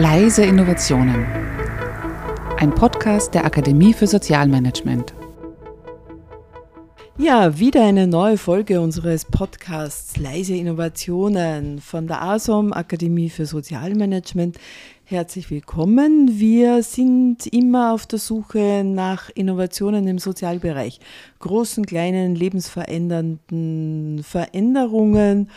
Leise Innovationen. Ein Podcast der Akademie für Sozialmanagement. Ja, wieder eine neue Folge unseres Podcasts Leise Innovationen von der ASOM Akademie für Sozialmanagement. Herzlich willkommen. Wir sind immer auf der Suche nach Innovationen im Sozialbereich, großen, kleinen, lebensverändernden Veränderungen.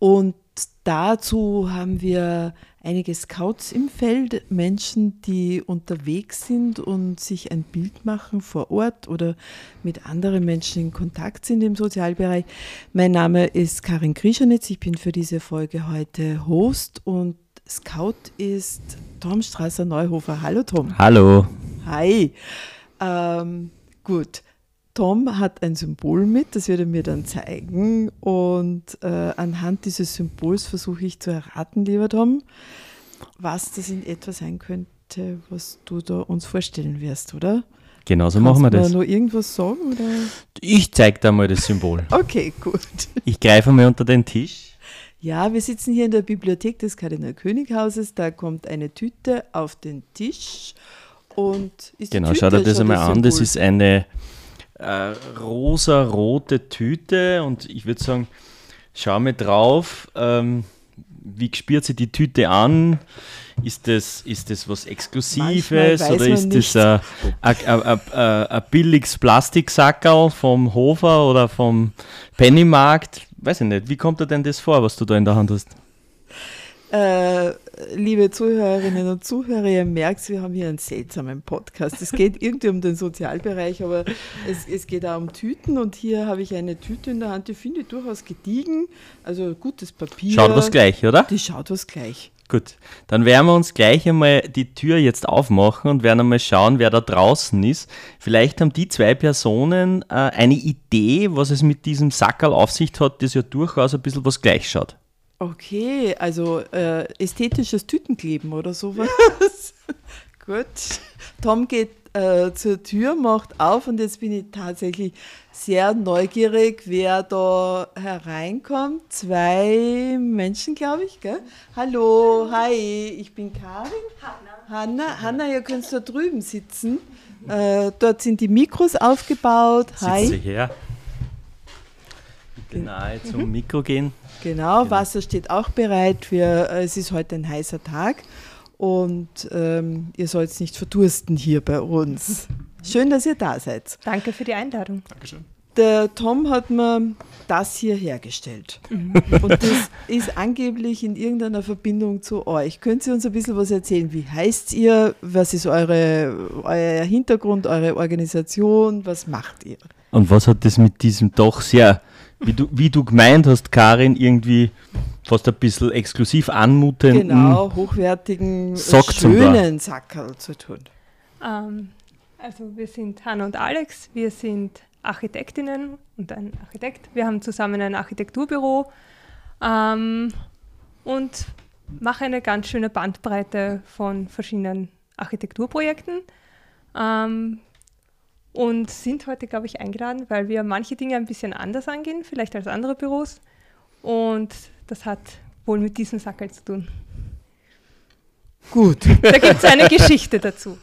Und dazu haben wir einige Scouts im Feld, Menschen, die unterwegs sind und sich ein Bild machen vor Ort oder mit anderen Menschen in Kontakt sind im Sozialbereich. Mein Name ist Karin Krischanitz, ich bin für diese Folge heute Host und Scout ist Tom Strasser-Neuhofer. Hallo Tom. Hallo. Hi. Ähm, gut. Tom hat ein Symbol mit, das wird er mir dann zeigen. Und äh, anhand dieses Symbols versuche ich zu erraten, lieber Tom, was das in etwa sein könnte, was du da uns vorstellen wirst, oder? Genau so machen wir das. Kannst du noch irgendwas sagen? Oder? Ich zeige dir mal das Symbol. Okay, gut. Ich greife mal unter den Tisch. Ja, wir sitzen hier in der Bibliothek des Kardinal Könighauses. Da kommt eine Tüte auf den Tisch. Und ist genau, Tüte, schau dir das einmal an. Symbol. Das ist eine äh, rosa-rote Tüte und ich würde sagen, schau mal drauf. Ähm, wie spürt sich die Tüte an? Ist das, ist das was Exklusives oder ist das ein, ein, ein, ein, ein billiges Plastiksackerl vom Hofer oder vom Pennymarkt? Weiß ich nicht. Wie kommt dir denn das vor, was du da in der Hand hast? Äh, liebe Zuhörerinnen und Zuhörer, ihr merkt, wir haben hier einen seltsamen Podcast. Es geht irgendwie um den Sozialbereich, aber es, es geht auch um Tüten und hier habe ich eine Tüte in der Hand, die finde ich durchaus gediegen, also gutes Papier. Schaut was gleich, oder? Die schaut was gleich. Gut, dann werden wir uns gleich einmal die Tür jetzt aufmachen und werden einmal schauen, wer da draußen ist. Vielleicht haben die zwei Personen äh, eine Idee, was es mit diesem Sackerl auf sich hat, das ja durchaus ein bisschen was gleich schaut. Okay, also äh, ästhetisches Tütenkleben oder sowas. Gut. Tom geht äh, zur Tür, macht auf und jetzt bin ich tatsächlich sehr neugierig, wer da hereinkommt. Zwei Menschen, glaube ich, gell? Hallo, hi, ich bin Karin. Hanna. Hanna, Hanna, ihr könnt da drüben sitzen. Äh, dort sind die Mikros aufgebaut. Hi. Sitze her. Nahe zum Mikro gehen. Genau, Wasser steht auch bereit. Für, äh, es ist heute ein heißer Tag und ähm, ihr sollt nicht verdursten hier bei uns. Schön, dass ihr da seid. Danke für die Einladung. Der Tom hat mir das hier hergestellt. Und das ist angeblich in irgendeiner Verbindung zu euch. Könnt ihr uns ein bisschen was erzählen? Wie heißt ihr? Was ist eure, euer Hintergrund, eure Organisation? Was macht ihr? Und was hat das mit diesem doch sehr, wie du, wie du gemeint hast, Karin, irgendwie fast ein bisschen exklusiv anmutenden Genau, hochwertigen, Sock schönen Sackerl zu tun. Ähm, also wir sind Hanna und Alex, wir sind Architektinnen und ein Architekt. Wir haben zusammen ein Architekturbüro ähm, und machen eine ganz schöne Bandbreite von verschiedenen Architekturprojekten. Ähm, und sind heute, glaube ich, eingeladen, weil wir manche Dinge ein bisschen anders angehen, vielleicht als andere Büros. Und das hat wohl mit diesem Sackel zu tun. Gut. Da gibt es eine Geschichte dazu.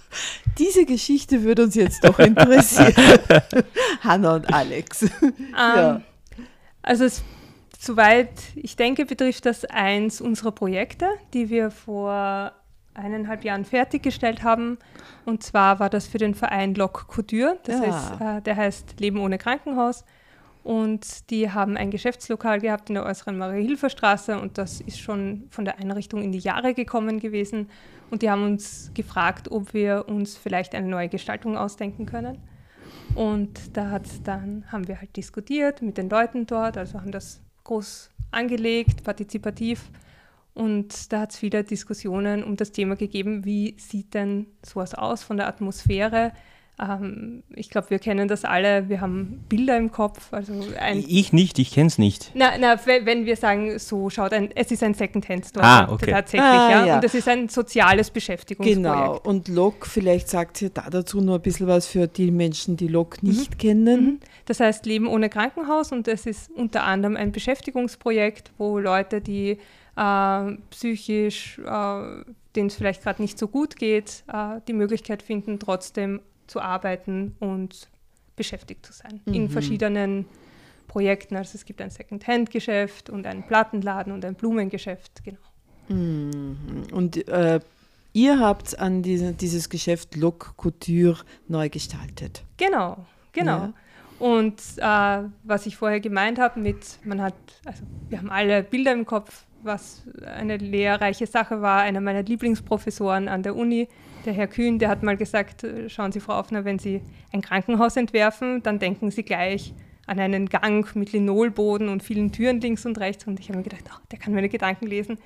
Diese Geschichte würde uns jetzt doch interessieren. Hanna und Alex. Ja. Ähm, Also es, soweit ich denke, betrifft das eins unserer Projekte, die wir vor eineinhalb Jahren fertiggestellt haben. Und zwar war das für den Verein Lok Couture. Das Ja. heißt, äh, der heißt Leben ohne Krankenhaus. Und die haben ein Geschäftslokal gehabt in der äußeren Marie-Hilfer-Straße und das ist schon von der Einrichtung in die Jahre gekommen gewesen. Und die haben uns gefragt, ob wir uns vielleicht eine neue Gestaltung ausdenken können. Und da hat's dann haben wir halt diskutiert mit den Leuten dort, also haben das groß angelegt, partizipativ. Und da hat es viele Diskussionen um das Thema gegeben, wie sieht denn sowas aus von der Atmosphäre. Ähm, ich glaube, wir kennen das alle, wir haben Bilder im Kopf. Also ein, Ich nicht, ich kenne es nicht. na, na, we- wenn wir sagen, so schaut ein, es ist ein Secondhand-Store. Ah, okay. Tatsächlich, Ah, ja. ja. Und es ist ein soziales Beschäftigungsprojekt. Genau. Und Lok, vielleicht sagt ihr da dazu noch ein bisschen was für die Menschen, die Lok nicht kennen. Mhm. Das heißt Leben ohne Krankenhaus und es ist unter anderem ein Beschäftigungsprojekt, wo Leute, die äh, psychisch, äh, denen es vielleicht gerade nicht so gut geht, äh, die Möglichkeit finden, trotzdem zu arbeiten und beschäftigt zu sein mhm. in verschiedenen Projekten. Also es gibt ein Second-Hand-Geschäft und einen Plattenladen und ein Blumengeschäft, genau. Mhm. Und äh, ihr habt an diese, dieses Geschäft Loc Couture neu gestaltet. Genau, genau. Ja. Und äh, was ich vorher gemeint habe, mit man hat, also wir haben alle Bilder im Kopf, was eine lehrreiche Sache war. Einer meiner Lieblingsprofessoren an der Uni, der Herr Kühn, der hat mal gesagt, äh, schauen Sie, Frau Offner, wenn Sie ein Krankenhaus entwerfen, dann denken Sie gleich an einen Gang mit Linolboden und vielen Türen links und rechts. Und ich habe mir gedacht, oh, der kann meine Gedanken lesen.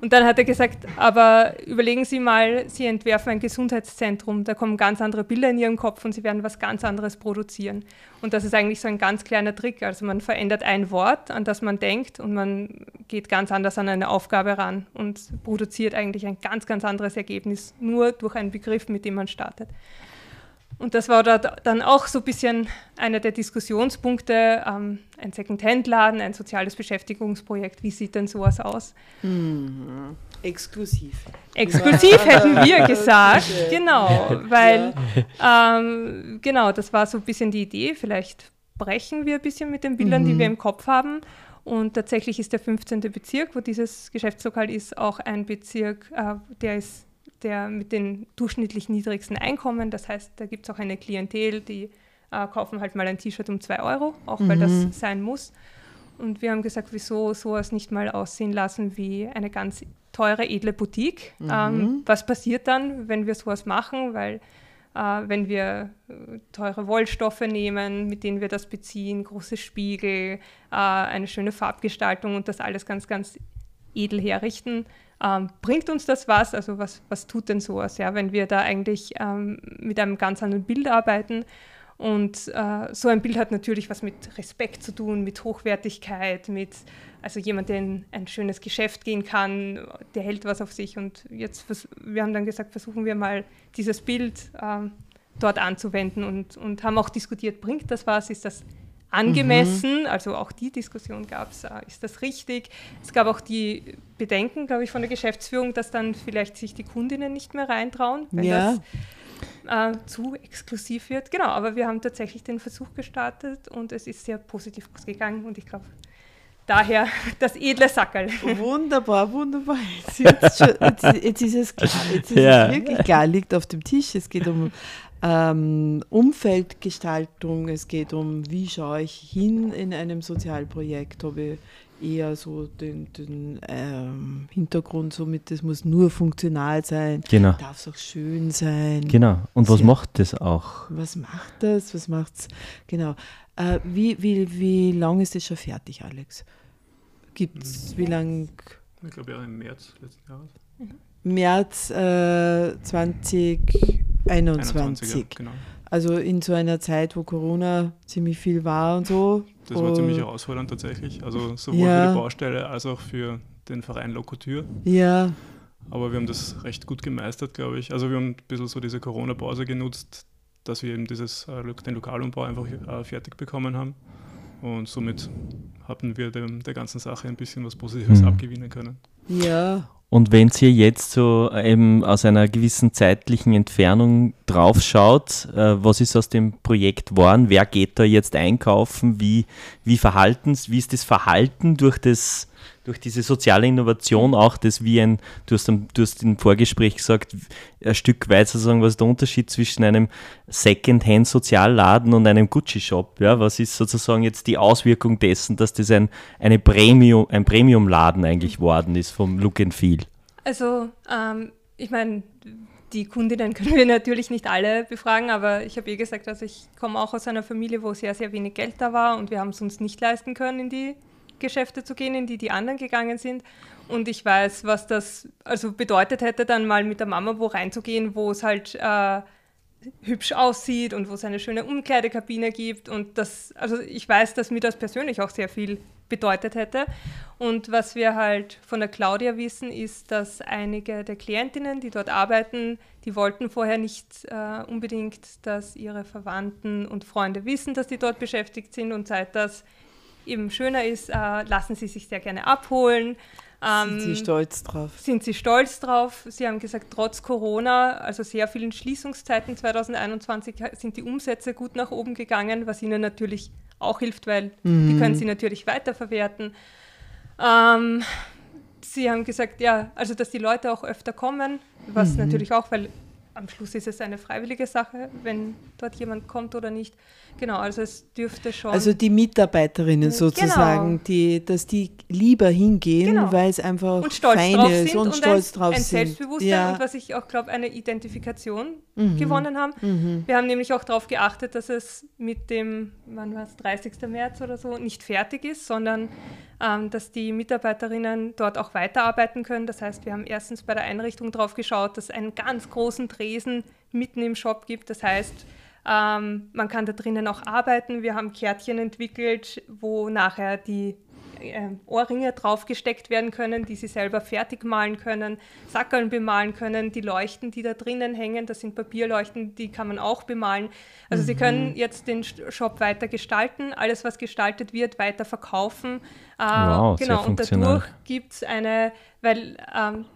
Und dann hat er gesagt, aber überlegen Sie mal, Sie entwerfen ein Gesundheitszentrum, da kommen ganz andere Bilder in Ihren Kopf und Sie werden was ganz anderes produzieren. Und das ist eigentlich so ein ganz kleiner Trick. Also man verändert ein Wort, an das man denkt und man geht ganz anders an eine Aufgabe ran und produziert eigentlich ein ganz, ganz anderes Ergebnis, nur durch einen Begriff, mit dem man startet. Und das war da dann auch so ein bisschen einer der Diskussionspunkte, ähm, ein Second-Hand-Laden, ein soziales Beschäftigungsprojekt. Wie sieht denn sowas aus? Mhm. Exklusiv. Exklusiv hätten wir gesagt, genau, weil ähm, genau, das war so ein bisschen die Idee. Vielleicht brechen wir ein bisschen mit den Bildern, mhm. die wir im Kopf haben. Und tatsächlich ist der 15. Bezirk, wo dieses Geschäftslokal ist, auch ein Bezirk, äh, der ist der mit den durchschnittlich niedrigsten Einkommen. Das heißt, da gibt es auch eine Klientel, die äh, kaufen halt mal ein T-Shirt um 2 Euro, auch mhm. weil das mhm. sein muss. Und wir haben gesagt, wieso sowas nicht mal aussehen lassen wie eine ganz teure, edle Boutique. Mhm. Ähm, was passiert dann, wenn wir sowas machen? Weil äh, wenn wir äh, teure Wollstoffe nehmen, mit denen wir das beziehen, große Spiegel, äh, eine schöne Farbgestaltung und das alles ganz, ganz edel herrichten, ähm, bringt uns das was? Also was, was tut denn sowas, ja, wenn wir da eigentlich ähm, mit einem ganz anderen Bild arbeiten? Und äh, so ein Bild hat natürlich was mit Respekt zu tun, mit Hochwertigkeit, mit also jemand, der in ein schönes Geschäft gehen kann, der hält was auf sich. Und jetzt, wir haben dann gesagt, versuchen wir mal dieses Bild ähm, dort anzuwenden und, und haben auch diskutiert, bringt das was, ist das angemessen. Mhm. Also auch die Diskussion gab es, äh, ist das richtig? Es gab auch die Bedenken, glaube ich, von der Geschäftsführung, dass dann vielleicht sich die Kundinnen nicht mehr reintrauen, wenn ja. das äh, zu exklusiv wird. Genau, aber wir haben tatsächlich den Versuch gestartet und es ist sehr positiv ausgegangen und ich glaube, daher das edle Sackerl. Wunderbar, wunderbar. Jetzt, schon, jetzt, jetzt ist es klar, jetzt ist ja. es wirklich klar, liegt auf dem Tisch. Es geht um ähm, Umfeldgestaltung, es geht um, wie schaue ich hin in einem Sozialprojekt, habe ich eher so den, den ähm, Hintergrund, somit das muss nur funktional sein, genau. darf es auch schön sein. Genau, und was Sehr, macht das auch? Was macht das, was macht es? Genau. Äh, wie, wie, wie lange ist das schon fertig, Alex? Gibt es, hm. wie lang? Ich glaube ja im März letzten Jahres. März äh, 20 21. ja, genau. Also in so einer Zeit, wo Corona ziemlich viel war und so. Das war ziemlich herausfordernd tatsächlich. Also sowohl ja. für die Baustelle als auch für den Verein Lokotür. Ja. Aber wir haben das recht gut gemeistert, glaube ich. Also wir haben ein bisschen so diese Corona-Pause genutzt, dass wir eben dieses, äh, den Lokalumbau einfach äh, fertig bekommen haben. Und somit hatten wir dem, der ganzen Sache ein bisschen was Positives mhm. abgewinnen können. Ja, und wenn ihr jetzt so eben aus einer gewissen zeitlichen Entfernung draufschaut, äh, was ist aus dem Projekt geworden? Wer geht da jetzt einkaufen? Wie, wie, wie ist das Verhalten durch das durch diese soziale Innovation auch das wie ein, du hast, du hast im Vorgespräch gesagt, ein Stück weit sozusagen, was ist der Unterschied zwischen einem Second-Hand-Sozialladen und einem Gucci-Shop? Ja, was ist sozusagen jetzt die Auswirkung dessen, dass das ein, eine Premium, ein Premium-Laden eigentlich worden ist vom Look and Feel? Also, ähm, ich meine, die Kundinnen können wir natürlich nicht alle befragen, aber ich habe eh gesagt, also ich komme auch aus einer Familie, wo sehr, sehr wenig Geld da war und wir haben es uns nicht leisten können, in die Geschäfte zu gehen, in die die anderen gegangen sind. Und ich weiß, was das also bedeutet hätte, dann mal mit der Mama wo reinzugehen, wo es halt äh, hübsch aussieht und wo es eine schöne Umkleidekabine gibt. Und das, also ich weiß, dass mir das persönlich auch sehr viel bedeutet hätte. Und was wir halt von der Claudia wissen, ist, dass einige der Klientinnen, die dort arbeiten, die wollten vorher nicht äh, unbedingt, dass ihre Verwandten und Freunde wissen, dass die dort beschäftigt sind. Und seit das eben schöner ist, äh, lassen sie sich sehr gerne abholen. Ähm, sind Sie stolz drauf? Sind Sie stolz drauf? Sie haben gesagt, trotz Corona, also sehr vielen Schließungszeiten 2021, sind die Umsätze gut nach oben gegangen, was Ihnen natürlich auch hilft, weil mhm. die können Sie natürlich weiterverwerten. Ähm, Sie haben gesagt, ja, also dass die Leute auch öfter kommen, was mhm. natürlich auch, weil am Schluss ist es eine freiwillige Sache, wenn dort jemand kommt oder nicht. Genau, also es dürfte schon. Also die Mitarbeiterinnen genau. sozusagen, genau. die, dass die lieber hingehen, genau. weil es einfach und stolz fein drauf ist sind und, und stolz ein, drauf ein sind. Selbstbewusstsein ja. und was ich auch glaube, eine Identifikation mhm. gewonnen haben. Mhm. Wir haben nämlich auch darauf geachtet, dass es mit dem, wann war es, 30. März oder so, nicht fertig ist, sondern ähm, dass die Mitarbeiterinnen dort auch weiterarbeiten können. Das heißt, wir haben erstens bei der Einrichtung darauf geschaut, dass einen ganz großen Tresen mitten im Shop gibt. Das heißt, ähm, man kann da drinnen auch arbeiten. Wir haben Kärtchen entwickelt, wo nachher die äh, Ohrringe draufgesteckt werden können, die sie selber fertig malen können, Sackeln bemalen können, die Leuchten, die da drinnen hängen, das sind Papierleuchten, die kann man auch bemalen. Also mhm. sie können jetzt den Shop weiter gestalten, alles was gestaltet wird, weiter verkaufen. Äh, wow, genau, und dadurch gibt es eine, weil ähm,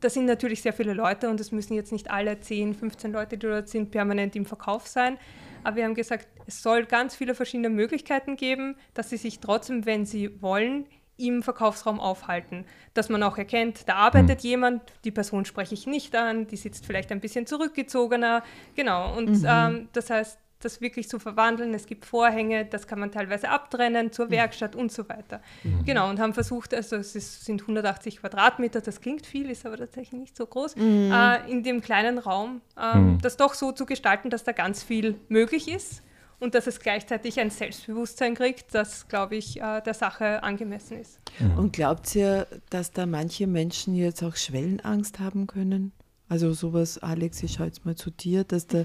da sind natürlich sehr viele Leute und es müssen jetzt nicht alle 10, 15 Leute, die dort sind, permanent im Verkauf sein. Aber wir haben gesagt, es soll ganz viele verschiedene Möglichkeiten geben, dass sie sich trotzdem, wenn sie wollen, im Verkaufsraum aufhalten. Dass man auch erkennt, da arbeitet mhm. jemand, die Person spreche ich nicht an, die sitzt vielleicht ein bisschen zurückgezogener. Genau. Und mhm. ähm, das heißt, das wirklich zu verwandeln. Es gibt Vorhänge, das kann man teilweise abtrennen zur mhm. Werkstatt und so weiter. Mhm. Genau, und haben versucht, also es ist, sind 180 Quadratmeter, das klingt viel, ist aber tatsächlich nicht so groß, mhm. äh, in dem kleinen Raum äh, mhm. das doch so zu gestalten, dass da ganz viel möglich ist und dass es gleichzeitig ein Selbstbewusstsein kriegt, das, glaube ich, äh, der Sache angemessen ist. Mhm. Und glaubt ihr, dass da manche Menschen jetzt auch Schwellenangst haben können? Also sowas, Alex, ich schaue jetzt mal zu dir, dass da,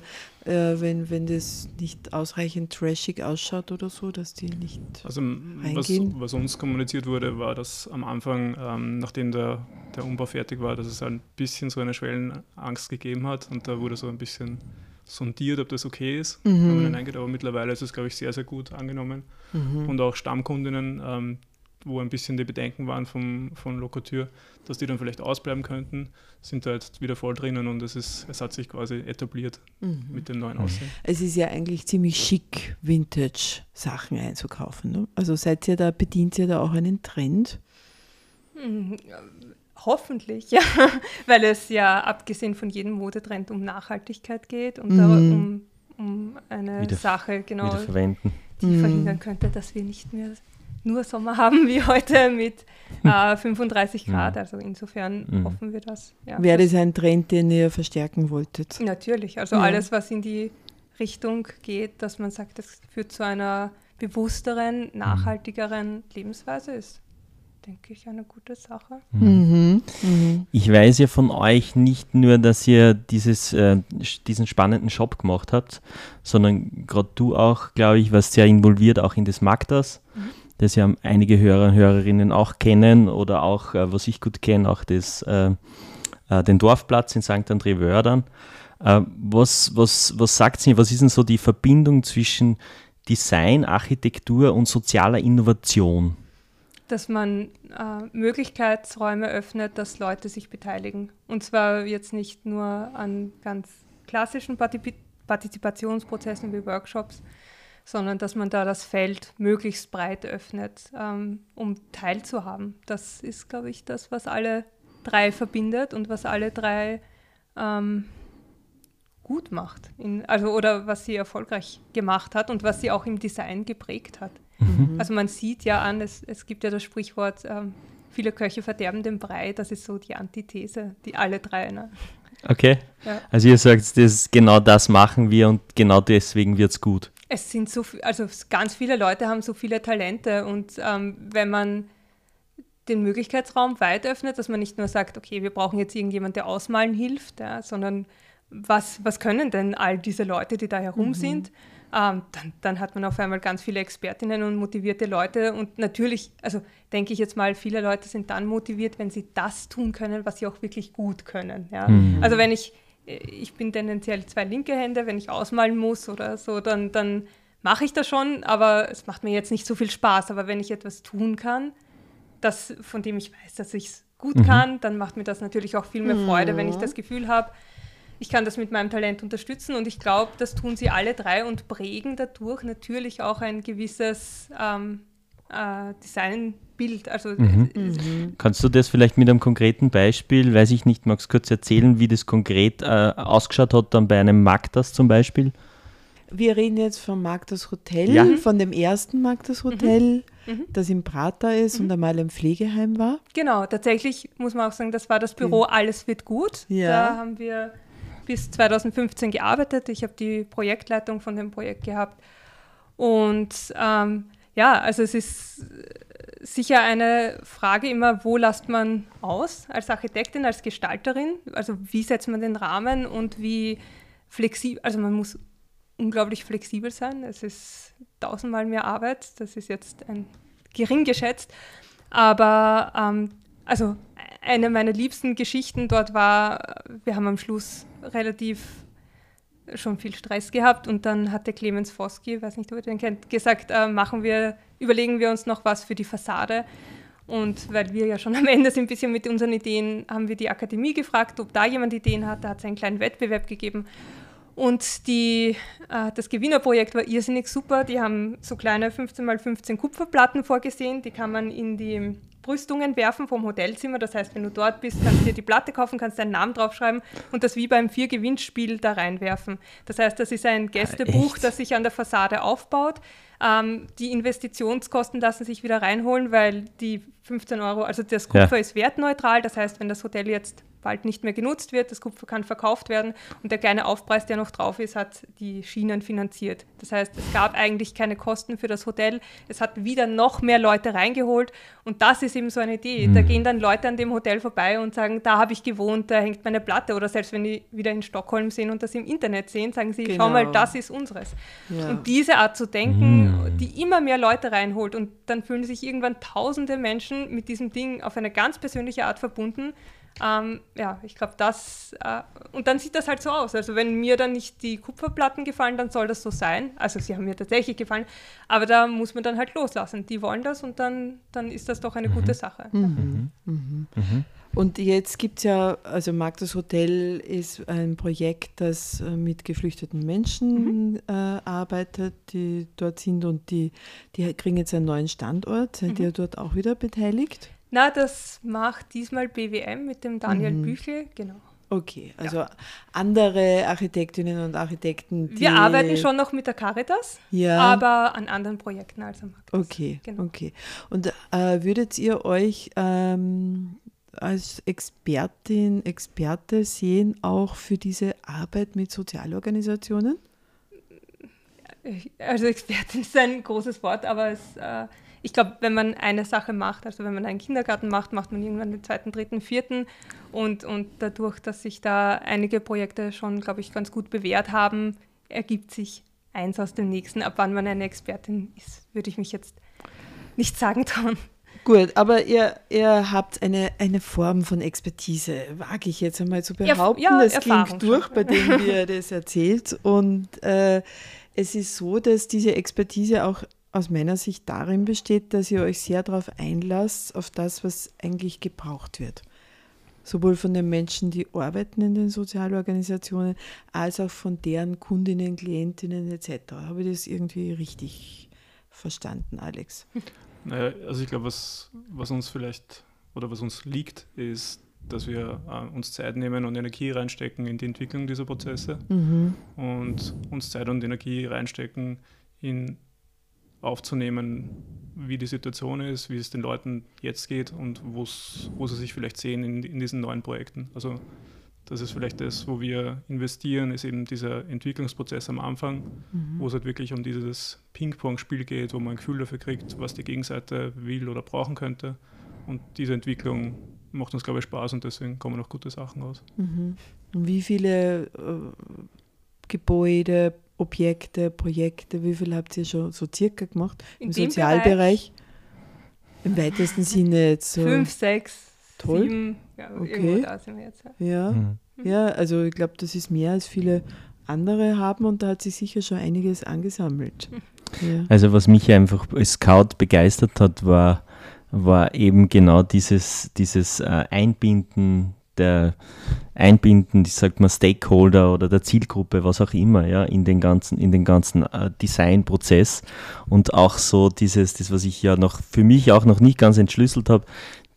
äh, wenn, wenn das nicht ausreichend trashig ausschaut oder so, dass die nicht Also was, was, uns kommuniziert wurde, war, dass am Anfang, ähm, nachdem der, der Umbau fertig war, dass es ein bisschen so eine Schwellenangst gegeben hat und da wurde so ein bisschen sondiert, ob das okay ist, mhm. wenn man hineingeht. Aber mittlerweile ist es, glaube ich, sehr, sehr gut angenommen. Mhm. Und auch Stammkundinnen, ähm, wo ein bisschen die Bedenken waren vom, von Lokotür, dass die dann vielleicht ausbleiben könnten, sind da jetzt wieder voll drinnen und es, ist, es hat sich quasi etabliert mhm. mit dem neuen Aussehen. Es ist ja eigentlich ziemlich schick, Vintage-Sachen einzukaufen. Ne? Also seid ihr da, bedient ihr da auch einen Trend? Mhm. Hoffentlich, ja, weil es ja abgesehen von jedem Modetrend um Nachhaltigkeit geht und mhm. um, um eine wieder, Sache, genau, die mhm. verhindern könnte, dass wir nicht mehr nur Sommer haben wie heute mit äh, 35 Grad. Also insofern mhm. hoffen wir das. Ja. Wäre das ein Trend, den ihr verstärken wolltet? Natürlich. Also ja. alles, was in die Richtung geht, dass man sagt, das führt zu einer bewussteren, mhm. nachhaltigeren Lebensweise ist denke ich, eine gute Sache. Mhm. Mhm. Ich weiß ja von euch nicht nur, dass ihr dieses, äh, diesen spannenden Shop gemacht habt, sondern gerade du auch, glaube ich, warst sehr involviert auch in das Magdas. Mhm das ja einige Hörer und Hörerinnen auch kennen oder auch, äh, was ich gut kenne, auch das, äh, äh, den Dorfplatz in St. André Wördern. Äh, was, was, was sagt sie, was ist denn so die Verbindung zwischen Design, Architektur und sozialer Innovation? Dass man äh, Möglichkeitsräume öffnet, dass Leute sich beteiligen. Und zwar jetzt nicht nur an ganz klassischen Partizipationsprozessen wie Workshops, sondern dass man da das Feld möglichst breit öffnet, ähm, um teilzuhaben. Das ist, glaube ich, das, was alle drei verbindet und was alle drei ähm, gut macht. In, also, oder was sie erfolgreich gemacht hat und was sie auch im Design geprägt hat. Mhm. Also man sieht ja an, es, es gibt ja das Sprichwort, ähm, viele Köche verderben den Brei, das ist so die Antithese, die alle drei. Ne? Okay. Ja. Also ihr sagt, das, genau das machen wir und genau deswegen wird es gut. Es sind so, also ganz viele Leute haben so viele Talente und ähm, wenn man den Möglichkeitsraum weit öffnet, dass man nicht nur sagt, okay, wir brauchen jetzt irgendjemand, der ausmalen hilft, ja, sondern was, was können denn all diese Leute, die da herum mhm. sind? Ähm, dann, dann, hat man auf einmal ganz viele Expertinnen und motivierte Leute und natürlich, also denke ich jetzt mal, viele Leute sind dann motiviert, wenn sie das tun können, was sie auch wirklich gut können. Ja? Mhm. Also wenn ich ich bin tendenziell zwei linke Hände, wenn ich ausmalen muss oder so, dann, dann mache ich das schon, aber es macht mir jetzt nicht so viel Spaß. Aber wenn ich etwas tun kann, das, von dem ich weiß, dass ich es gut mhm. kann, dann macht mir das natürlich auch viel mehr Freude, wenn ich das Gefühl habe, ich kann das mit meinem Talent unterstützen und ich glaube, das tun sie alle drei und prägen dadurch natürlich auch ein gewisses ähm, äh, Designbild. Also, mhm. Mhm. Kannst du das vielleicht mit einem konkreten Beispiel, weiß ich nicht, magst du kurz erzählen, wie das konkret äh, ausgeschaut hat dann bei einem Magdas zum Beispiel? Wir reden jetzt vom Magdas Hotel, ja. von dem ersten Magdas Hotel, mhm. mhm. das im Prater ist und mhm. einmal im Pflegeheim war. Genau, tatsächlich muss man auch sagen, das war das Büro Alles wird gut. Ja. Da haben wir bis 2015 gearbeitet. Ich habe die Projektleitung von dem Projekt gehabt. Und ähm, ja, also es ist sicher eine Frage immer, wo lasst man aus als Architektin, als Gestalterin? Also wie setzt man den Rahmen und wie flexibel, also man muss unglaublich flexibel sein. Es ist tausendmal mehr Arbeit, das ist jetzt ein gering geschätzt. Aber ähm, also eine meiner liebsten Geschichten dort war, wir haben am Schluss relativ schon viel Stress gehabt und dann hatte Clemens Foski, weiß nicht, ob ihr den kennt, gesagt, äh, machen wir, überlegen wir uns noch was für die Fassade. Und weil wir ja schon am Ende sind, ein bisschen mit unseren Ideen, haben wir die Akademie gefragt, ob da jemand Ideen hat. Da hat es einen kleinen Wettbewerb gegeben. Und die, äh, das Gewinnerprojekt war irrsinnig super. Die haben so kleine 15 x 15 Kupferplatten vorgesehen. Die kann man in die Brüstungen werfen vom Hotelzimmer. Das heißt, wenn du dort bist, kannst du dir die Platte kaufen, kannst deinen Namen draufschreiben und das wie beim Vier-Gewinnspiel da reinwerfen. Das heißt, das ist ein Gästebuch, ah, das sich an der Fassade aufbaut. Ähm, die Investitionskosten lassen sich wieder reinholen, weil die 15 Euro, also das Kupfer ja. ist wertneutral. Das heißt, wenn das Hotel jetzt bald nicht mehr genutzt wird, das Kupfer kann verkauft werden und der kleine Aufpreis, der noch drauf ist, hat die Schienen finanziert. Das heißt, es gab eigentlich keine Kosten für das Hotel. Es hat wieder noch mehr Leute reingeholt und das ist eben so eine Idee. Mhm. Da gehen dann Leute an dem Hotel vorbei und sagen, da habe ich gewohnt, da hängt meine Platte oder selbst wenn die wieder in Stockholm sehen und das im Internet sehen, sagen sie, genau. schau mal, das ist unseres. Ja. Und diese Art zu denken, mhm. die immer mehr Leute reinholt und dann fühlen sich irgendwann tausende Menschen mit diesem Ding auf eine ganz persönliche Art verbunden, ähm, ja, ich glaube, das. Äh, und dann sieht das halt so aus. Also, wenn mir dann nicht die Kupferplatten gefallen, dann soll das so sein. Also, sie haben mir tatsächlich gefallen. Aber da muss man dann halt loslassen. Die wollen das und dann, dann ist das doch eine mhm. gute Sache. Mhm. Mhm. mhm. Und jetzt gibt es ja, also Magdas Hotel ist ein Projekt, das äh, mit geflüchteten Menschen mhm. äh, arbeitet, die dort sind und die, die kriegen jetzt einen neuen Standort. Seid ihr dort auch wieder beteiligt? Na, das macht diesmal BWM mit dem Daniel mhm. Büchel, genau. Okay, also ja. andere Architektinnen und Architekten. Wir arbeiten schon noch mit der Caritas, ja. aber an anderen Projekten als am Markt. Okay, genau. okay. Und äh, würdet ihr euch ähm, als Expertin, Experte sehen, auch für diese Arbeit mit Sozialorganisationen? Also Expertin ist ein großes Wort, aber es äh, ich glaube, wenn man eine Sache macht, also wenn man einen Kindergarten macht, macht man irgendwann den zweiten, dritten, vierten. Und, und dadurch, dass sich da einige Projekte schon, glaube ich, ganz gut bewährt haben, ergibt sich eins aus dem nächsten. Ab wann man eine Expertin ist, würde ich mich jetzt nicht sagen trauen. Gut, aber ihr, ihr habt eine, eine Form von Expertise, wage ich jetzt einmal zu behaupten. Ja, das klingt durch, schon. bei dem ihr das erzählt. Und äh, es ist so, dass diese Expertise auch aus meiner Sicht darin besteht, dass ihr euch sehr darauf einlasst, auf das, was eigentlich gebraucht wird. Sowohl von den Menschen, die arbeiten in den Sozialorganisationen, als auch von deren Kundinnen, Klientinnen etc. Habe ich das irgendwie richtig verstanden, Alex? Naja, also ich glaube, was, was uns vielleicht oder was uns liegt, ist, dass wir äh, uns Zeit nehmen und Energie reinstecken in die Entwicklung dieser Prozesse mhm. und uns Zeit und Energie reinstecken in aufzunehmen, wie die Situation ist, wie es den Leuten jetzt geht und wo sie sich vielleicht sehen in, in diesen neuen Projekten. Also das ist vielleicht das, wo wir investieren, ist eben dieser Entwicklungsprozess am Anfang, mhm. wo es halt wirklich um dieses Ping-Pong-Spiel geht, wo man ein Gefühl dafür kriegt, was die Gegenseite will oder brauchen könnte. Und diese Entwicklung macht uns, glaube ich, Spaß und deswegen kommen auch gute Sachen raus. Mhm. Wie viele äh, Gebäude, Objekte, Projekte, wie viel habt ihr schon so circa gemacht In im Sozialbereich? Im weitesten Sinne jetzt so. Fünf, sechs, Toll. sieben, ja, okay. da sind wir jetzt. Ja, mhm. ja also ich glaube, das ist mehr als viele andere haben und da hat sich sicher schon einiges angesammelt. Ja. Also was mich einfach als Scout begeistert hat, war war eben genau dieses, dieses äh, Einbinden der Einbinden, ich sag mal, Stakeholder oder der Zielgruppe, was auch immer, ja, in den ganzen, in den ganzen äh, Designprozess und auch so dieses, das, was ich ja noch für mich auch noch nicht ganz entschlüsselt habe,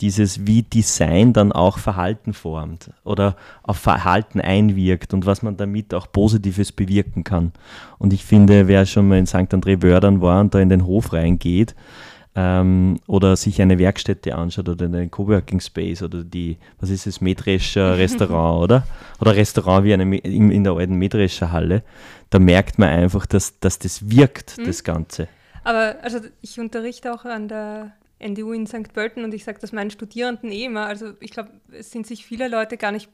dieses, wie Design dann auch Verhalten formt oder auf Verhalten einwirkt und was man damit auch Positives bewirken kann. Und ich finde, wer schon mal in St. André Wördern war und da in den Hof reingeht, ähm, oder sich eine Werkstätte anschaut oder einen Coworking Space oder die, was ist es, Mähdrescher Restaurant, oder? Oder Restaurant wie eine, in, in der alten Mähdrescher Halle, da merkt man einfach, dass, dass das wirkt, mhm. das Ganze. Aber also ich unterrichte auch an der NDU in St. Pölten und ich sage das meinen Studierenden eh immer. Also ich glaube, es sind sich viele Leute gar nicht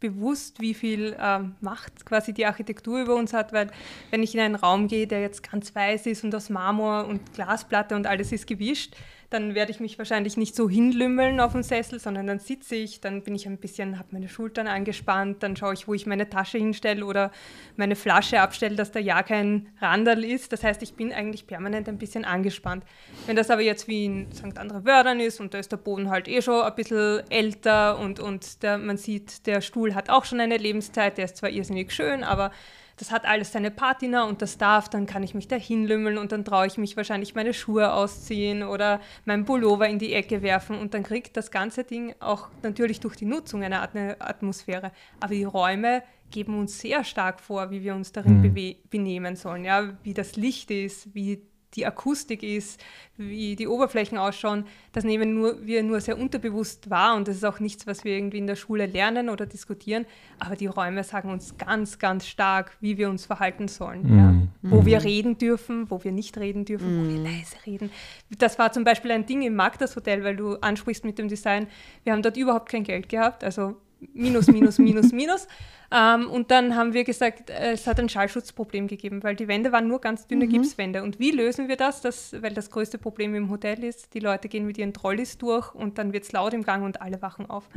bewusst, wie viel ähm, Macht quasi die Architektur über uns hat, weil wenn ich in einen Raum gehe, der jetzt ganz weiß ist und aus Marmor und Glasplatte und alles ist gewischt, dann werde ich mich wahrscheinlich nicht so hinlümmeln auf dem Sessel, sondern dann sitze ich, dann bin ich ein bisschen, habe meine Schultern angespannt, dann schaue ich, wo ich meine Tasche hinstelle oder meine Flasche abstelle, dass da ja kein Randal ist. Das heißt, ich bin eigentlich permanent ein bisschen angespannt. Wenn das aber jetzt wie in St. Andre Wördern ist und da ist der Boden halt eh schon ein bisschen älter und, und der, man sieht, der Stuhl hat auch schon eine Lebenszeit, der ist zwar irrsinnig schön, aber das hat alles seine Patina und das darf, dann kann ich mich da hinlümmeln und dann traue ich mich wahrscheinlich meine Schuhe ausziehen oder meinen Pullover in die Ecke werfen und dann kriegt das ganze Ding auch natürlich durch die Nutzung eine Art eine Atmosphäre. Aber die Räume geben uns sehr stark vor, wie wir uns darin mhm. benehmen sollen, ja, wie das Licht ist, wie die Akustik ist, wie die Oberflächen ausschauen, das nehmen nur, wir nur sehr unterbewusst wahr und das ist auch nichts, was wir irgendwie in der Schule lernen oder diskutieren, aber die Räume sagen uns ganz, ganz stark, wie wir uns verhalten sollen. Mm. Ja. Wo mm. wir reden dürfen, wo wir nicht reden dürfen, mm. wo wir mm. leise reden. Das war zum Beispiel ein Ding im Magdas Hotel, weil du ansprichst mit dem Design, wir haben dort überhaupt kein Geld gehabt, also minus, minus, minus, minus. Ähm, und dann haben wir gesagt, äh, es hat ein Schallschutzproblem gegeben, weil die Wände waren nur ganz dünne mhm. Gipswände. Und wie lösen wir das? das? Weil das größte Problem im Hotel ist, die Leute gehen mit ihren Trolleys durch und dann wird es laut im Gang und alle wachen auf.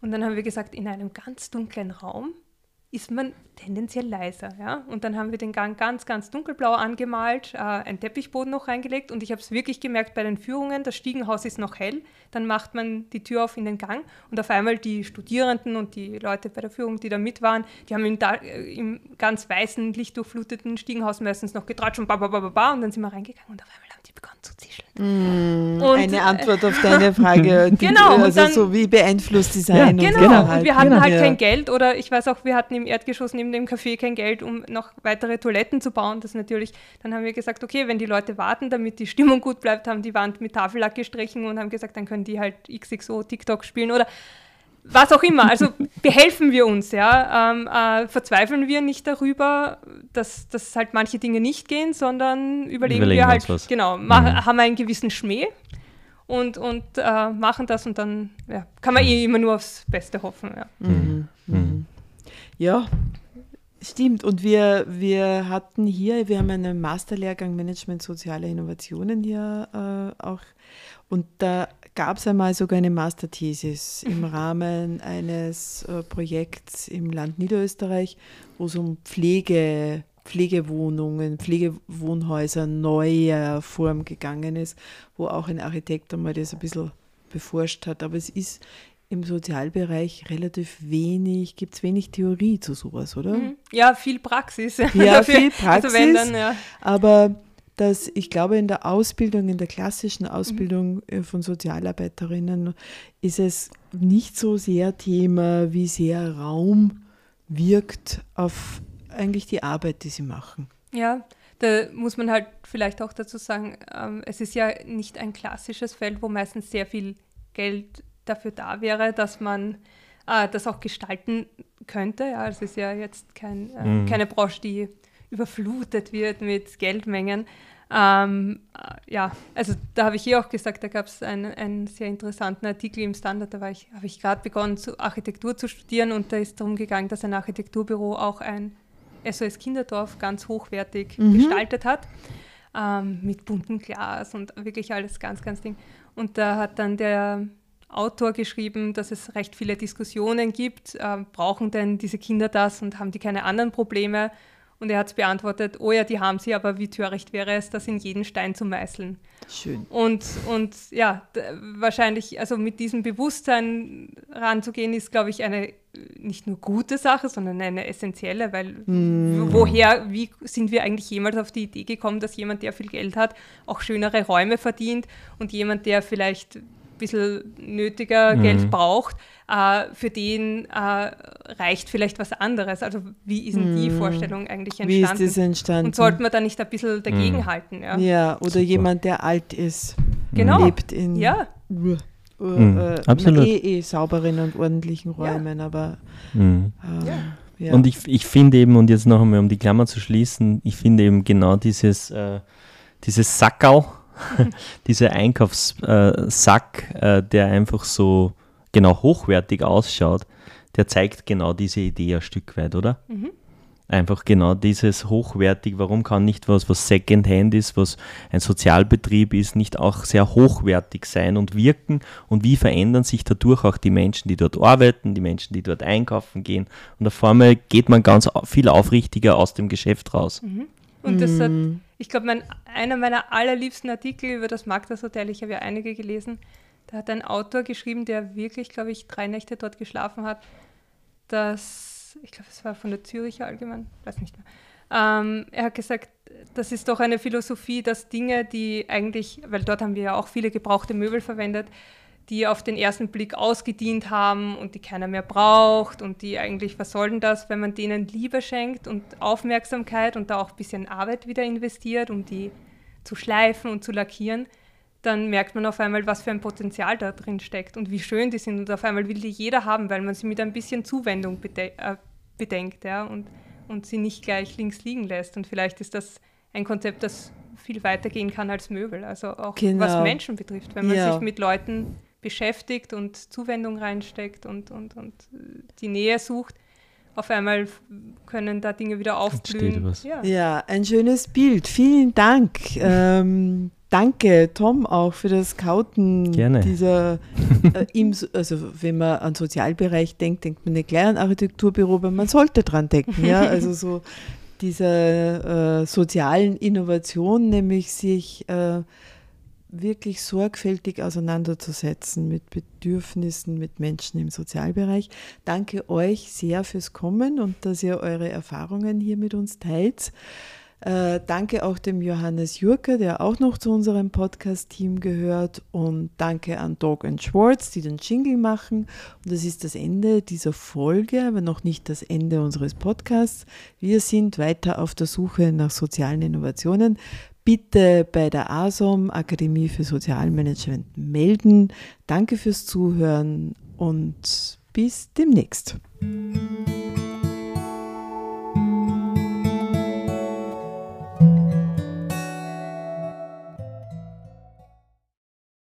Und dann haben wir gesagt, in einem ganz dunklen Raum ist man tendenziell leiser. Ja? Und dann haben wir den Gang ganz, ganz dunkelblau angemalt, äh, einen Teppichboden noch reingelegt und ich habe es wirklich gemerkt bei den Führungen, das Stiegenhaus ist noch hell, dann macht man die Tür auf in den Gang und auf einmal die Studierenden und die Leute bei der Führung, die da mit waren, die haben im, äh, im ganz weißen, lichtdurchfluteten Stiegenhaus meistens noch getratscht und ba, und dann sind wir reingegangen und auf einmal die begonnen zu zischeln. Mm, eine äh, Antwort auf deine Frage. genau. Also dann, so wie beeinflusst Design. Ja, genau. Und, und wir hatten genau. halt kein Geld oder ich weiß auch, wir hatten im Erdgeschoss neben dem Café kein Geld, um noch weitere Toiletten zu bauen. Das natürlich, dann haben wir gesagt, okay, wenn die Leute warten, damit die Stimmung gut bleibt, haben die Wand mit Tafellack gestrichen und haben gesagt, dann können die halt XXO TikTok spielen oder was auch immer. Also behelfen wir uns, ja. Ähm, äh, verzweifeln wir nicht darüber, dass, dass halt manche Dinge nicht gehen, sondern überlegen, überlegen wir halt, was. genau, mhm. haben einen gewissen Schmäh und, und äh, machen das und dann ja, kann man eh immer nur aufs Beste hoffen. Ja, mhm. Mhm. ja stimmt. Und wir, wir hatten hier, wir haben einen Masterlehrgang Management Soziale Innovationen hier äh, auch und da gab es einmal sogar eine Masterthesis im Rahmen eines äh, Projekts im Land Niederösterreich, wo es um Pflege, Pflegewohnungen, Pflegewohnhäuser neuer Form gegangen ist, wo auch ein Architekt einmal das ein bisschen beforscht hat. Aber es ist im Sozialbereich relativ wenig, gibt es wenig Theorie zu sowas, oder? Mhm. Ja, viel Praxis. Ja, viel Praxis. Also dann, ja. Aber dass ich glaube, in der Ausbildung, in der klassischen Ausbildung mhm. Von Sozialarbeiterinnen ist es nicht so sehr Thema, wie sehr Raum wirkt auf eigentlich die Arbeit, die sie machen. Ja, da muss man halt vielleicht auch dazu sagen, ähm, es ist ja nicht ein klassisches Feld, wo meistens sehr viel Geld dafür da wäre, dass man äh, das auch gestalten könnte. Ja, es ist ja jetzt kein, äh, mhm. keine Branche, die überflutet wird mit Geldmengen. Ähm, äh, ja, also da habe ich hier auch gesagt, da gab es einen, einen, sehr interessanten Artikel im Standard, da habe ich gerade begonnen, zu Architektur zu studieren und da ist darum gegangen, dass ein Architekturbüro auch ein SOS Kinderdorf ganz hochwertig mhm. gestaltet hat, ähm, mit buntem Glas und wirklich alles ganz, ganz Ding. Und da hat dann der Autor geschrieben, dass es recht viele Diskussionen gibt, äh, brauchen denn diese Kinder das und haben die keine anderen Probleme? Und er hat beantwortet, oh ja, die haben sie, aber wie töricht wäre es, das in jeden Stein zu meißeln. Schön. Und, und ja, wahrscheinlich, also mit diesem Bewusstsein ranzugehen, ist, glaube ich, eine nicht nur gute Sache, sondern eine essentielle, weil mm. woher, wie sind wir eigentlich jemals auf die Idee gekommen, dass jemand, der viel Geld hat, auch schönere Räume verdient und jemand, der vielleicht bisschen nötiger mhm. Geld braucht, äh, für den äh, reicht vielleicht was anderes. Also wie ist denn die mhm. Vorstellung eigentlich entstanden? Wie ist das entstanden? Und sollte man da nicht ein bisschen dagegenhalten? Mhm. Ja, ja oder Super. jemand, der alt ist, genau. lebt in ja. Uh, mhm. äh, Absolut. Eh, eh sauberen und ordentlichen Räumen, ja. aber mhm. äh, ja. Und ich, ich finde eben, und jetzt noch einmal, um die Klammer zu schließen, ich finde eben genau dieses, äh, dieses Sackerl, dieser Einkaufssack, äh, der einfach so genau hochwertig ausschaut, der zeigt genau diese Idee ein Stück weit, oder? Mhm. Einfach genau dieses hochwertig, warum kann nicht was, was Secondhand ist, was ein Sozialbetrieb ist, nicht auch sehr hochwertig sein und wirken und wie verändern sich dadurch auch die Menschen, die dort arbeiten, die Menschen, die dort einkaufen gehen und auf einmal geht man ganz viel aufrichtiger aus dem Geschäft raus. Mhm. Und das hat, mhm. ich glaube, mein, einer meiner allerliebsten Artikel über das Magdas Hotel, ich habe ja einige gelesen, da hat ein Autor geschrieben, der wirklich, glaube ich, drei Nächte dort geschlafen hat, dass, ich glaube, es war von der Züricher Allgemein, weiß nicht mehr. Ähm, er hat gesagt, das ist doch eine Philosophie, dass Dinge, die eigentlich, weil dort haben wir ja auch viele gebrauchte Möbel verwendet, die auf den ersten Blick ausgedient haben und die keiner mehr braucht und die eigentlich, was soll denn das, wenn man denen Liebe schenkt und Aufmerksamkeit und da auch ein bisschen Arbeit wieder investiert, um die zu schleifen und zu lackieren, dann merkt man auf einmal, was für ein Potenzial da drin steckt und wie schön die sind und auf einmal will die jeder haben, weil man sie mit ein bisschen Zuwendung bede äh, bedenkt ja, und, und sie nicht gleich links liegen lässt. Und vielleicht ist das ein Konzept, das viel weiter gehen kann als Möbel, also auch genau. was Menschen betrifft, wenn man ja. sich mit Leuten beschäftigt und Zuwendung reinsteckt und, und, und die Nähe sucht, auf einmal können da Dinge wieder aufblühen. Ja. ja. ein schönes Bild. Vielen Dank. Ähm, danke, Tom, auch für das Scouten Gerne. dieser, äh, im, also wenn man an Sozialbereich denkt, denkt man nicht gleich an Architekturbüro, aber man sollte dran denken. Ja? Also so dieser äh, sozialen Innovation, nämlich sich äh, wirklich sorgfältig auseinanderzusetzen mit Bedürfnissen, mit Menschen im Sozialbereich. Danke euch sehr fürs Kommen und dass ihr eure Erfahrungen hier mit uns teilt. Äh, danke auch dem Johannes Jurke, der auch noch zu unserem Podcast-Team gehört. Und danke an Dog and Schwartz, die den Jingle machen. Und das ist das Ende dieser Folge, aber noch nicht das Ende unseres Podcasts. Wir sind weiter auf der Suche nach sozialen Innovationen bitte bei der ASOM Akademie für Sozialmanagement melden. Danke fürs Zuhören und bis demnächst.